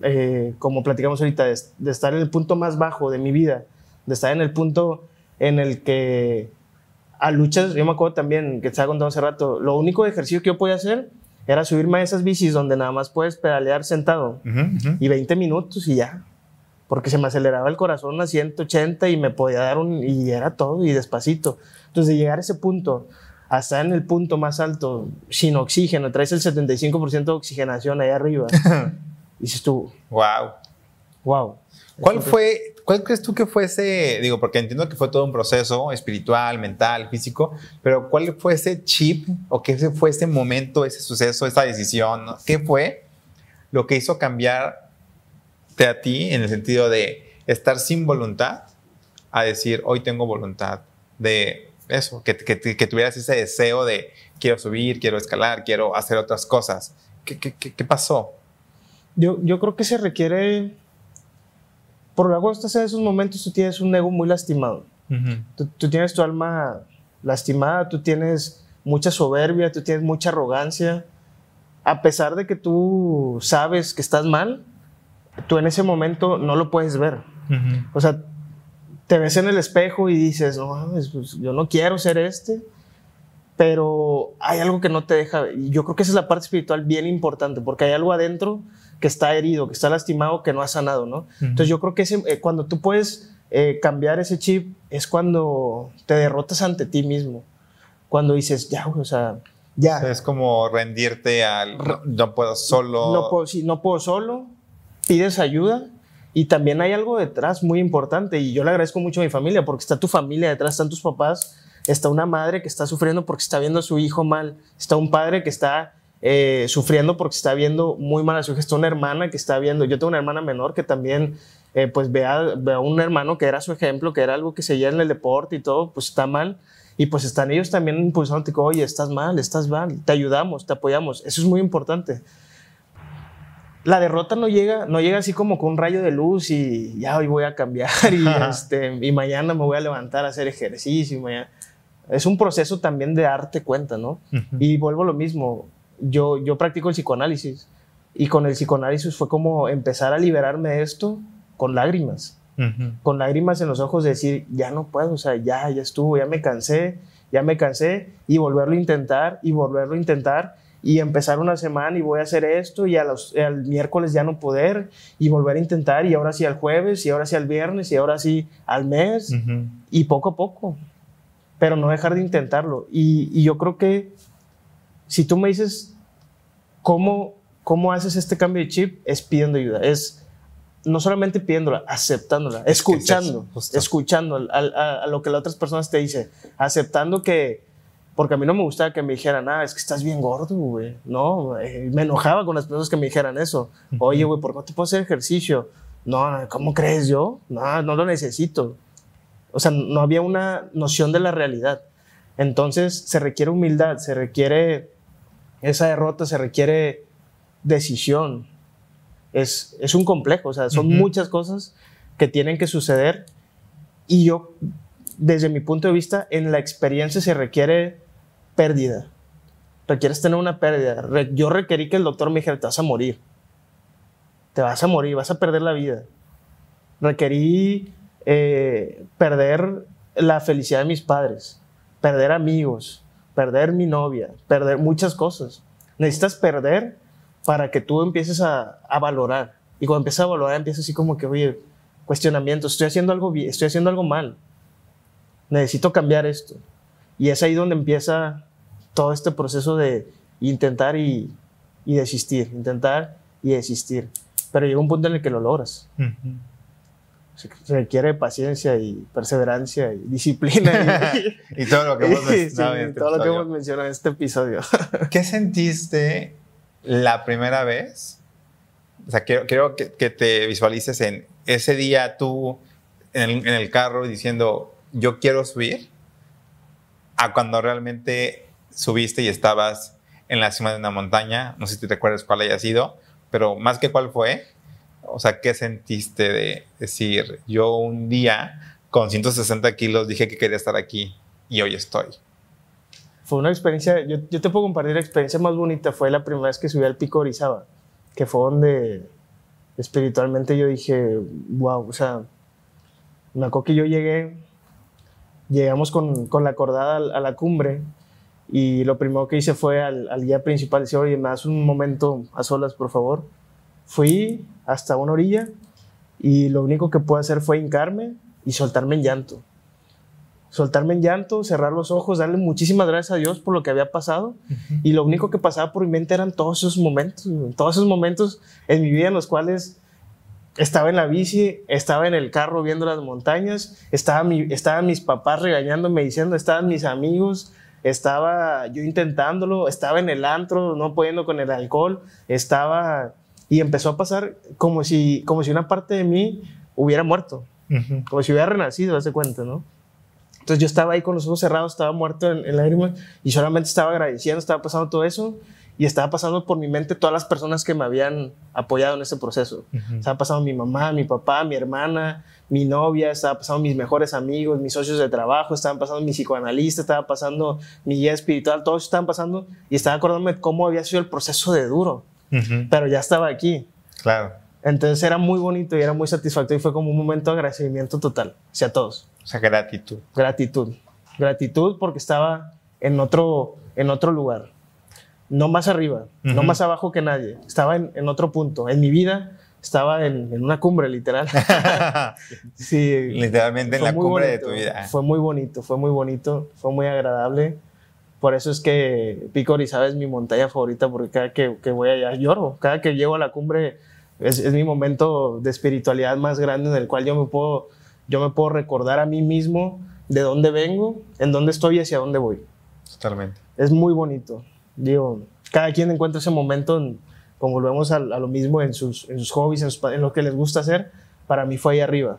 eh, como platicamos ahorita, de, de, estar en el punto más bajo de mi vida, de estar en el punto en el que a luchas, yo me acuerdo también que te estaba contando hace rato, lo único ejercicio que yo podía hacer era subirme a esas bicis donde nada más puedes pedalear sentado y 20 minutos y ya, porque se me aceleraba el corazón a 180 y me podía dar un, y era todo y despacito. Entonces de llegar a ese punto, hasta en el punto más alto, sin oxígeno, traes el 75% de oxigenación ahí arriba. y dices tú, wow. Wow. ¿Cuál fue, cuál crees tú que fue ese, digo, porque entiendo que fue todo un proceso espiritual, mental, físico, pero cuál fue ese chip o qué fue ese momento, ese suceso, esa decisión? ¿Qué fue lo que hizo cambiarte a ti en el sentido de estar sin voluntad a decir, hoy tengo voluntad de eso, que, que, que tuvieras ese deseo de quiero subir, quiero escalar, quiero hacer otras cosas? ¿Qué, qué, qué pasó? Yo, yo creo que se requiere por luego estás en esos momentos, tú tienes un ego muy lastimado. tú, tienes tu alma lastimada, tú tienes mucha soberbia, tú tienes mucha arrogancia. A pesar de que tú sabes que estás mal, tú en ese momento no lo puedes ver. O sea, te ves en el espejo y dices, no, pues yo no quiero ser este, pero hay algo que no te deja. Y yo creo que esa es la parte espiritual bien importante, porque hay algo adentro que está herido, que está lastimado, que no ha sanado, ¿no? Entonces yo creo que eh, cuando tú puedes eh, cambiar ese chip es cuando te derrotas ante ti mismo, cuando dices, ya, o sea, ya. es como rendirte al, no, puedo solo. No puedo, sí, no puedo solo, pides ayuda. Y también hay algo detrás muy importante y yo le agradezco mucho a mi familia porque está tu familia detrás, están tus papás, está una madre que está sufriendo porque está viendo a su hijo mal, está un padre que está eh, sufriendo porque está viendo muy mala su Está una hermana que está viendo, yo tengo una hermana menor que también, eh, pues ve a, un hermano que era su ejemplo, que era algo que seguía en el deporte y todo, pues está mal. Y pues están ellos también impulsando, oye, estás mal, estás mal, te ayudamos, te apoyamos. Eso es muy importante. La derrota no llega, no llega así como con un rayo de luz y ya hoy voy a cambiar y, este, y mañana me voy a levantar a hacer ejercicio. Y mañana. Es un proceso también de darte cuenta, ¿no? Y vuelvo a lo mismo, yo, yo practico el psicoanálisis y con el psicoanálisis fue como empezar a liberarme de esto con lágrimas, con lágrimas en los ojos de decir, ya no puedo, o sea, ya, ya estuvo, ya me cansé, ya me cansé y volverlo a intentar y volverlo a intentar y empezar una semana y voy a hacer esto y al miércoles ya no poder y volver a intentar y ahora sí al jueves y ahora sí al viernes y ahora sí al mes y poco a poco, pero no dejar de intentarlo. Y, y yo creo que si tú me dices cómo, cómo haces este cambio de chip, es pidiendo ayuda, es no solamente pidiéndola, aceptándola, escuchando, escuchando a, lo que las otras personas te dicen, aceptando que, porque a mí no me gustaba que me dijeran, ah, es que estás bien gordo, güey, no, eh, me enojaba con las personas que me dijeran eso, oye, güey, ¿por qué no te puedo hacer ejercicio? No, ¿cómo crees yo? No, no lo necesito. O sea, no había una noción de la realidad. Entonces se requiere humildad, se requiere esa derrota se requiere decisión. Es, es un complejo, o sea, son muchas cosas que tienen que suceder y yo, desde mi punto de vista, en la experiencia se requiere pérdida. Requieres tener una pérdida. yo requerí que el doctor me dijera, te vas a morir. Te vas a morir, vas a perder la vida. requerí eh, perder la felicidad de mis padres, perder amigos, perder mi novia, perder muchas cosas. Necesitas perder para que tú empieces a, a valorar. Y cuando empiezas a valorar, empiezas así como que, oye, cuestionamiento, estoy haciendo algo estoy haciendo algo mal. Necesito cambiar esto. Y es ahí donde empieza todo este proceso de intentar y, y desistir, intentar y desistir. Pero llega un punto en el que lo logras. Se requiere paciencia y perseverancia y disciplina. Y, todo lo que hemos mencionado, sí, en, este todo lo que episodio. hemos mencionado en este episodio. ¿Qué sentiste la primera vez? O sea, quiero, quiero que, que te visualices en ese día tú en el, en el carro diciendo, yo quiero subir, a cuando realmente subiste y estabas en la cima de una montaña. No sé si te recuerdas cuál haya sido, pero más que cuál fue, o sea, ¿qué sentiste de decir, yo un día con 160 kilos dije que quería estar aquí y hoy estoy? Fue una experiencia, yo, yo te puedo compartir la experiencia más bonita, fue la primera vez que subí al pico Orizaba, que fue donde espiritualmente yo dije, wow, o sea, me acuerdo que yo llegué, llegamos con, con la cordada a, a la cumbre y lo primero que hice fue al, al guía principal decir, oye, me das un momento a solas, por favor. Fui hasta una orilla y lo único que pude hacer fue hincarme y soltarme en llanto. Soltarme en llanto, cerrar los ojos, darle muchísimas gracias a Dios por lo que había pasado. Y lo único que pasaba por mi mente eran todos esos momentos, todos esos momentos en mi vida en los cuales estaba en la bici, estaba en el carro viendo las montañas, estaba mi, estaban mis papás regañándome diciendo, estaban mis amigos, estaba yo intentándolo, estaba en el antro, no pudiendo con el alcohol, estaba... Y empezó a pasar como si, como si una parte de mí hubiera muerto, como si hubiera renacido, hace cuenta, ¿no? Entonces yo estaba ahí con los ojos cerrados, estaba muerto en, en lágrimas y solamente estaba agradeciendo, estaba pasando todo eso y estaba pasando por mi mente todas las personas que me habían apoyado en ese proceso. Estaba pasando mi mamá, mi papá, mi hermana, mi novia, estaba pasando mis mejores amigos, mis socios de trabajo, estaban pasando mi psicoanalista, estaba pasando mi guía espiritual, todos estaban pasando y estaba acordándome cómo había sido el proceso de duro, pero ya estaba aquí. Claro. Entonces era muy bonito y era muy satisfactorio y fue como un momento de agradecimiento total hacia todos. O sea, gratitud. Gratitud. Gratitud porque estaba en otro, en otro lugar. No más arriba, no más abajo que nadie. Estaba en, en otro punto. En mi vida estaba en, en una cumbre, literal. sí. Literalmente en la cumbre bonito, de tu vida. Fue muy bonito, fue muy bonito, fue muy agradable. Por eso es que Pico Orizaba es mi montaña favorita, porque cada que, que voy allá lloro. Cada que llego a la cumbre es, es mi momento de espiritualidad más grande en el cual yo me, puedo, yo me puedo recordar a mí mismo de dónde vengo, en dónde estoy y hacia dónde voy. Totalmente. Es muy bonito. Digo, cada quien encuentra ese momento, en, como volvemos a, lo mismo, en sus, en sus hobbies, en, lo que les gusta hacer. Para mí fue ahí arriba.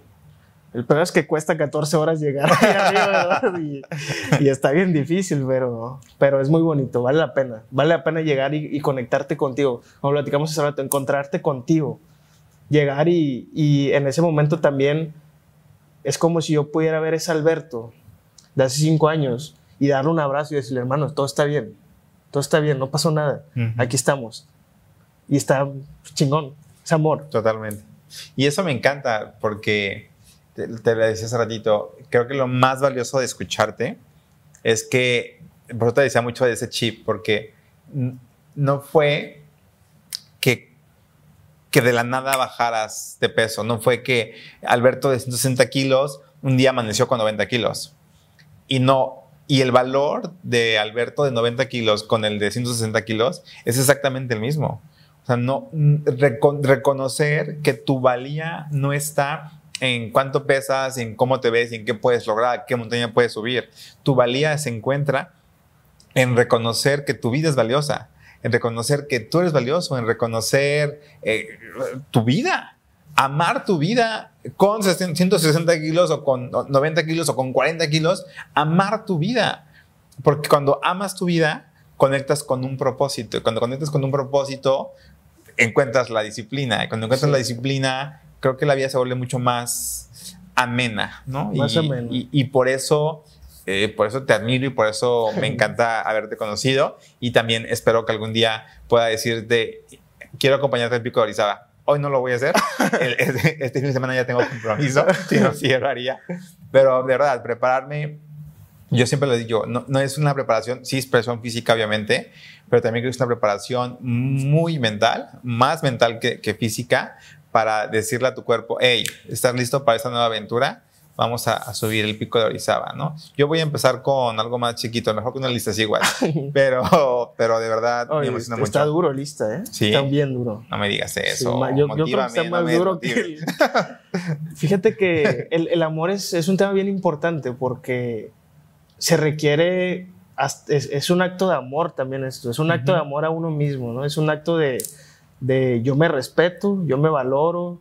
El peor es que cuesta 14 horas llegar ahí arriba. Y, está bien difícil, pero, pero es muy bonito, vale la pena. Vale la pena llegar y, y conectarte contigo. Como platicamos hace rato, encontrarte contigo. Llegar y, y en ese momento también es como si yo pudiera ver a ese Alberto de hace cinco años y darle un abrazo y decirle, hermano, todo está bien, todo está bien, no pasó nada, aquí estamos. Y está chingón, es amor. Totalmente. Y eso me encanta porque, te, te lo decía hace ratito, creo que lo más valioso de escucharte es que, por eso te decía mucho de ese chip, porque no fue que, que de la nada bajaras de peso, no fue que Alberto de 160 kilos un día amaneció con 90 kilos. Y no, y el valor de Alberto de 90 kilos con el de 160 kilos es exactamente el mismo. O sea, no mm, recon- reconocer que tu valía no está en cuánto pesas, en cómo te ves, en qué puedes lograr, qué montaña puedes subir. Tu valía se encuentra en reconocer que tu vida es valiosa, en reconocer que tú eres valioso, en reconocer eh, tu vida, amar tu vida con 160 kilos o con 90 kilos o con 40 kilos, amar tu vida. Porque cuando amas tu vida, conectas con un propósito. Y cuando conectas con un propósito, encuentras la disciplina. Y cuando encuentras Sí. la disciplina, creo que la vida se vuelve mucho más amena, ¿no? Más y, amena. y- y por eso, eh, por eso te admiro y por eso me encanta haberte conocido. Y también espero que algún día pueda decirte, quiero acompañarte al Pico de Orizaba. Hoy no lo voy a hacer. este, este fin de semana ya tengo compromiso, si no, sí lo haría. Pero de verdad, prepararme yo siempre le digo, no, no, es una preparación, sí es presión física obviamente, pero también creo que es una preparación muy mental, más mental que, que física, para decirle a tu cuerpo, hey, ¿estás listo para esta nueva aventura? Vamos a, subir el pico de Orizaba, ¿no? Yo voy a empezar con algo más chiquito, mejor que una lista así igual, pero, pero de verdad me emociona mucho. Está duro lista, ¿eh? Sí. Está bien duro. No me digas eso. yo, creo que está más duro que el... Fíjate que el, el amor es, es un tema bien importante porque se requiere, es, un acto de amor también esto, es un acto de amor a uno mismo, ¿no? Es un acto de, de yo me respeto, yo me valoro,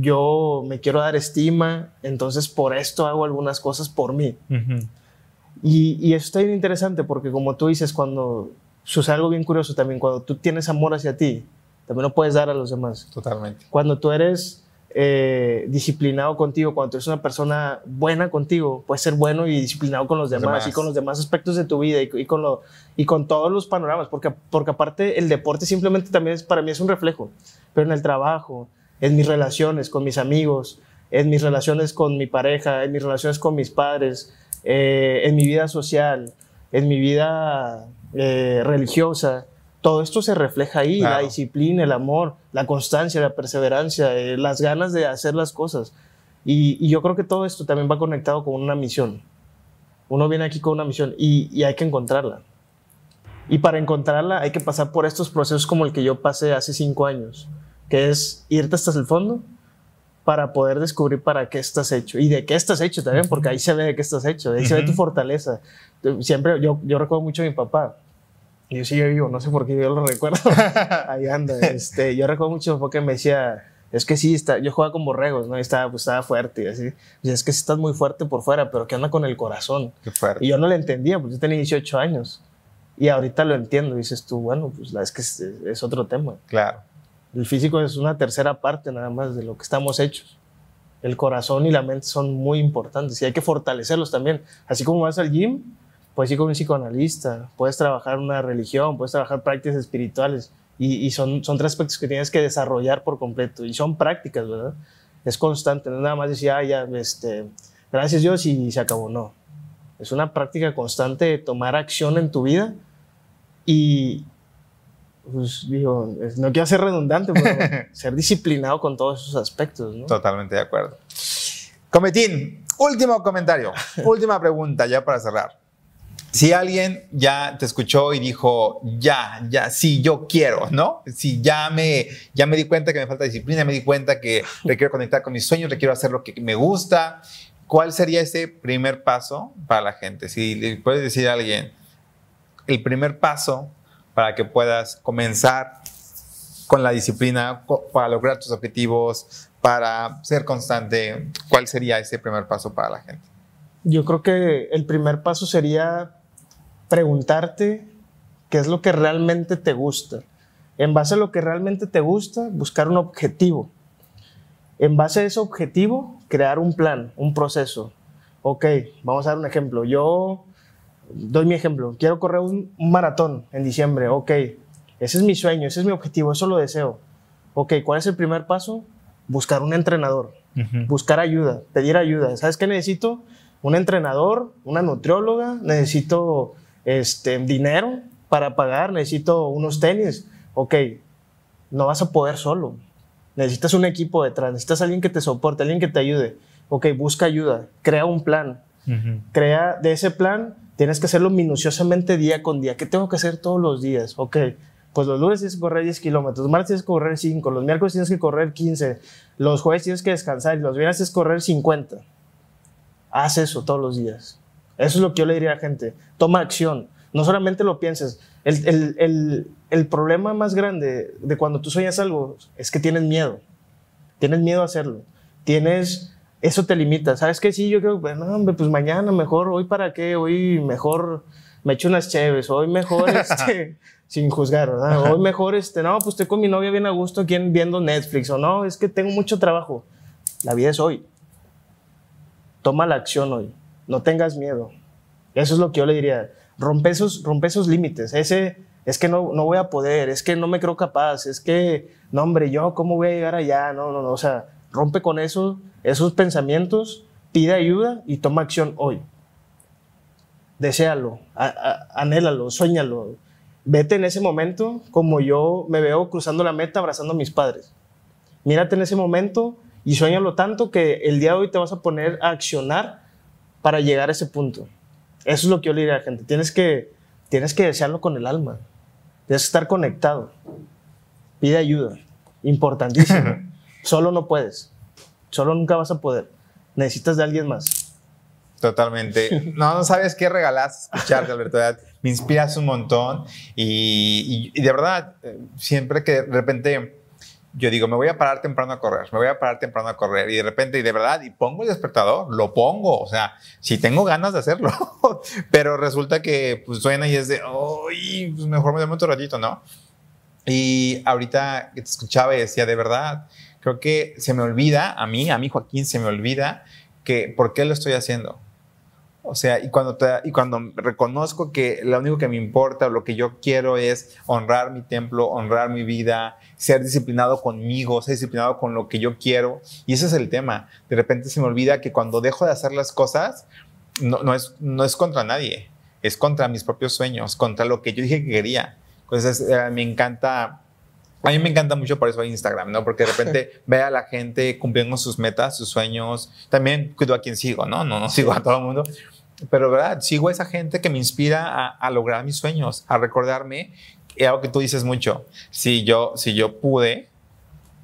yo me quiero dar estima, entonces por esto hago algunas cosas por mí. y, y, eso está bien interesante porque como tú dices, cuando sucede algo bien curioso también, cuando tú tienes amor hacia ti, también lo puedes dar a los demás. Totalmente. Cuando tú eres eh, disciplinado contigo, cuando tú eres una persona buena contigo, puedes ser bueno y disciplinado con los demás, y con los demás aspectos de tu vida y, con, lo, y con todos los panoramas, porque, porque aparte el deporte simplemente también es, para mí es un reflejo, pero en el trabajo, en mis relaciones con mis amigos, en mis relaciones con mi pareja, en mis relaciones con mis padres, eh, en mi vida social, en mi vida eh, religiosa, todo esto se refleja ahí, la disciplina, el amor, la constancia, la perseverancia, eh, las ganas de hacer las cosas. Y, yo creo que todo esto también va conectado con una misión. Uno viene aquí con una misión y, hay que encontrarla. Y para encontrarla hay que pasar por estos procesos como el que yo pasé hace cinco años, que es irte hasta el fondo para poder descubrir para qué estás hecho y de qué estás hecho también, porque ahí se ve de qué estás hecho, ahí se ve tu fortaleza. Siempre, yo, yo recuerdo mucho a mi papá, yo sigo vivo, no sé por qué yo lo recuerdo. Ahí anda. Este, yo recuerdo mucho porque me decía, es que sí, está, yo jugaba con borregos, ¿no? Y estaba, pues, estaba fuerte y así. Y es que sí estás muy fuerte por fuera, pero ¿qué anda con el corazón? Qué fuerte. Y yo no le entendía, pues yo tenía 18 años. Y ahorita lo entiendo. Y dices tú, bueno, pues es que es, es otro tema. Claro. El físico es una tercera parte nada más de lo que estamos hechos. El corazón y la mente son muy importantes y hay que fortalecerlos también. Así como vas al gym, puedes ir con un psicoanalista, puedes trabajar una religión, puedes trabajar prácticas espirituales y, son, son tres aspectos que tienes que desarrollar por completo y son prácticas, ¿verdad? Es constante, no nada más decir, ah, ya, este, gracias Dios y se acabó, no. Es una práctica constante de tomar acción en tu vida y, pues digo, no quiero ser redundante, pero ser disciplinado con todos esos aspectos, ¿no? Totalmente de acuerdo. Cometín, último comentario, última pregunta ya para cerrar si alguien ya te escuchó y dijo, ya, ya, sí, yo quiero, ¿no? Si ya me, ya me di cuenta que me falta disciplina, me di cuenta que quiero conectar con mis sueños, quiero hacer lo que me gusta, ¿cuál sería ese primer paso para la gente? Si le puedes decir a alguien, el primer paso para que puedas comenzar con la disciplina, para lograr tus objetivos, para ser constante, ¿cuál sería ese primer paso para la gente? Yo creo que el primer paso sería preguntarte qué es lo que realmente te gusta. En base a lo que realmente te gusta, buscar un objetivo. En base a ese objetivo, crear un plan, un proceso. Ok, vamos a dar un ejemplo. Yo doy mi ejemplo. Quiero correr un, maratón en diciembre. Ok, ese es mi sueño, ese es mi objetivo, eso lo deseo. Ok, ¿cuál es el primer paso? Buscar un entrenador, buscar ayuda, pedir ayuda. ¿Sabes qué necesito? Un entrenador, una nutrióloga, necesito este, dinero para pagar, necesito unos tenis. Ok, no vas a poder solo. Necesitas un equipo detrás, necesitas alguien que te soporte, alguien que te ayude. Ok, busca ayuda, crea un plan. Crea de ese plan, tienes que hacerlo minuciosamente día con día. ¿Qué tengo que hacer todos los días? Ok, pues los lunes tienes que correr 10 kilómetros, los martes tienes que correr 5, los miércoles tienes que correr 15, los jueves tienes que descansar y los viernes tienes que correr 50. Haz eso todos los días. Eso es lo que yo le diría a la gente. Toma acción. No solamente lo pienses. El, problema más grande de cuando tú sueñas algo es que tienes miedo. Tienes miedo a hacerlo. Tienes... Eso te limita. ¿Sabes qué? Sí, yo creo, bueno, hombre, pues mañana mejor, hoy para qué, hoy mejor me echo unas chéves, hoy mejor, este, sin juzgar, ¿verdad? Hoy mejor, este, no, pues estoy con mi novia bien a gusto aquí viendo Netflix, o no, es que tengo mucho trabajo. La vida es hoy. Toma la acción hoy no tengas miedo. Eso es lo que yo le diría. Rompe esos, rompe esos límites. Ese, es que no, no voy a poder, es que no me creo capaz, es que, no, hombre, yo, ¿cómo voy a llegar allá? No, no, no, o sea, rompe con eso, esos pensamientos, pide ayuda y toma acción hoy. Desealo, anhélalo, sueñalo. Vete en ese momento como yo me veo cruzando la meta abrazando a mis padres. Mírate en ese momento y sueñalo tanto que el día de hoy te vas a poner a accionar para llegar a ese punto. Eso es lo que yo le diría a la gente. Tienes que, tienes que desearlo con el alma. Tienes que estar conectado. Pide ayuda. Importantísimo. Solo no puedes. Solo nunca vas a poder. Necesitas de alguien más. Totalmente. No, no sabes qué regalas escucharte, Alberto. Me inspiras un montón y, de verdad, eh, siempre que de repente yo digo, me voy a parar temprano a correr, me voy a parar temprano a correr y de repente, y de verdad, y pongo el despertador, lo pongo, o sea, si tengo ganas de hacerlo, pero resulta que pues suena y es de, ¡ay! Pues mejor me doy otro ratito, ¿no? Y ahorita te escuchaba y decía, de verdad, creo que se me olvida, a mí, a mí Joaquín, se me olvida que por qué lo estoy haciendo. O sea, y cuando, y cuando reconozco que lo único que me importa lo que yo quiero es honrar mi templo, honrar mi vida, ser disciplinado conmigo, ser disciplinado con lo que yo quiero. Y ese es el tema. De repente se me olvida que cuando dejo de hacer las cosas, no, no, es, no es contra nadie, es contra mis propios sueños, contra lo que yo dije que quería. Entonces, eh, me encanta a mí me encanta mucho por eso Instagram, ¿no? Porque de repente ve a la gente cumpliendo sus metas, sus sueños. También cuido a quien sigo, ¿no? No, no sigo a todo el mundo. Pero, ¿verdad? Sigo a esa gente que me inspira a, lograr mis sueños, a recordarme algo que tú dices mucho. Si yo, si yo pude,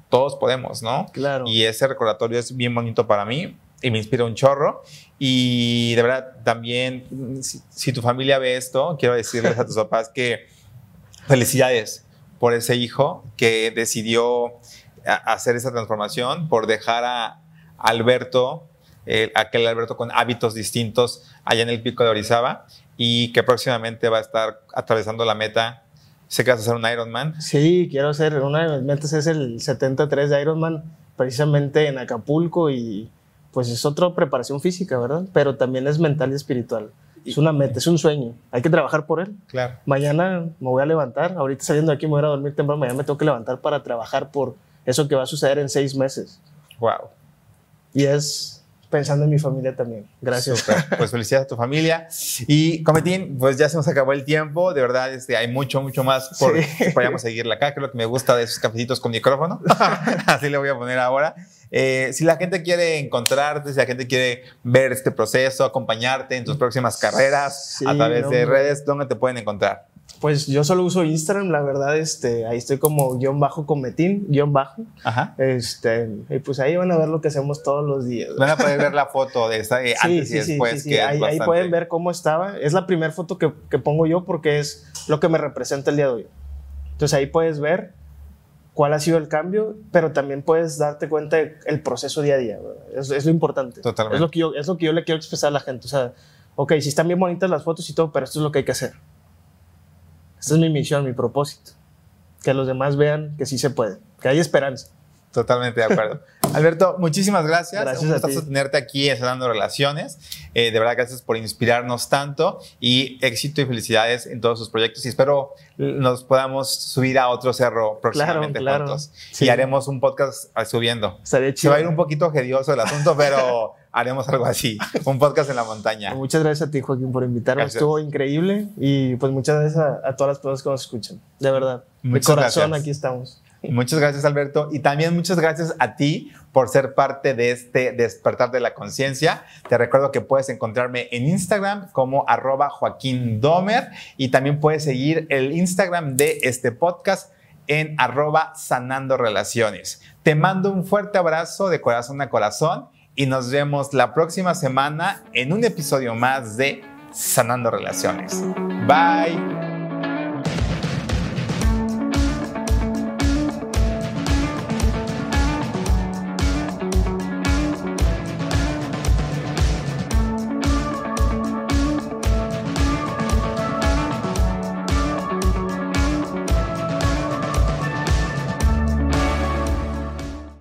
todos podemos, ¿no? Claro. Y ese recordatorio es bien bonito para mí y me inspira un chorro. Y de verdad, también, si, si tu familia ve esto, quiero decirles a tus papás que felicidades por ese hijo que decidió hacer esa transformación, por dejar a Alberto, aquel Alberto con hábitos distintos allá en el pico de Orizaba y que próximamente va a estar atravesando la meta. Sé que vas a hacer un Ironman. Sí, quiero hacer, una de mis metas es el 73 de Ironman, precisamente en Acapulco y pues es otra preparación física, ¿verdad? Pero también es mental y espiritual. Es una meta, es un sueño. Hay que trabajar por él. Claro. Mañana me voy a levantar. Ahorita saliendo de aquí me voy a dormir temprano. Mañana me tengo que levantar para trabajar por eso que va a suceder en seis meses. Wow. Y es pensando en mi familia también. Gracias. Pues felicidades a tu familia. Y Cometín, pues ya se nos acabó el tiempo. De verdad, este, hay mucho, mucho más por que podamos seguirla acá. Creo que me gusta de esos cafecitos con micrófono. Así le voy a poner ahora. Eh, si la gente quiere encontrarte, si la gente quiere ver este proceso, acompañarte en tus próximas carreras a través de redes, ¿dónde te pueden encontrar? Pues yo solo uso Instagram, la verdad, este, ahí estoy como guion bajo cometín, guion bajo. Ajá. Este, y pues ahí van a ver lo que hacemos todos los días. Van a poder ver la foto de esta, eh, antes y después. Sí, ahí, ahí, pueden ver cómo estaba. Es la primera foto que, que pongo yo porque es lo que me representa el día de hoy. Entonces ahí puedes ver cuál ha sido el cambio, pero también puedes darte cuenta del proceso día a día. Es, es, lo importante. Totalmente. Es lo, que yo, es lo que yo le quiero expresar a la gente. O sea, ok, sí están bien bonitas las fotos y todo, pero esto es lo que hay que hacer. Esta es mi misión, mi propósito. Que los demás vean que sí se puede, que hay esperanza. Totalmente de acuerdo. Alberto, muchísimas gracias. Gracias Un gusto tenerte aquí Sanando Relaciones. Eh, de verdad, gracias por inspirarnos tanto y éxito y felicidades en todos sus proyectos. Y espero nos podamos subir a otro cerro próximamente claro, claro. Y haremos un podcast subiendo. Estaría chido. Se va a ir un poquito hedioso el asunto, pero haremos algo así. Un podcast en la montaña. Muchas gracias a ti, Joaquín, por invitarme. Estuvo increíble. Y pues muchas gracias a, todas las personas que nos escuchan. De verdad. de corazón, aquí estamos. Muchas gracias, Alberto. Y también muchas gracias a ti por ser parte de este despertar de la conciencia. Te recuerdo que puedes encontrarme en Instagram como arroba Joaquín Domer y también puedes seguir el Instagram de este podcast en arroba sanando relaciones. Te mando un fuerte abrazo de corazón a corazón y nos vemos la próxima semana en un episodio más de Sanando Relaciones. Bye.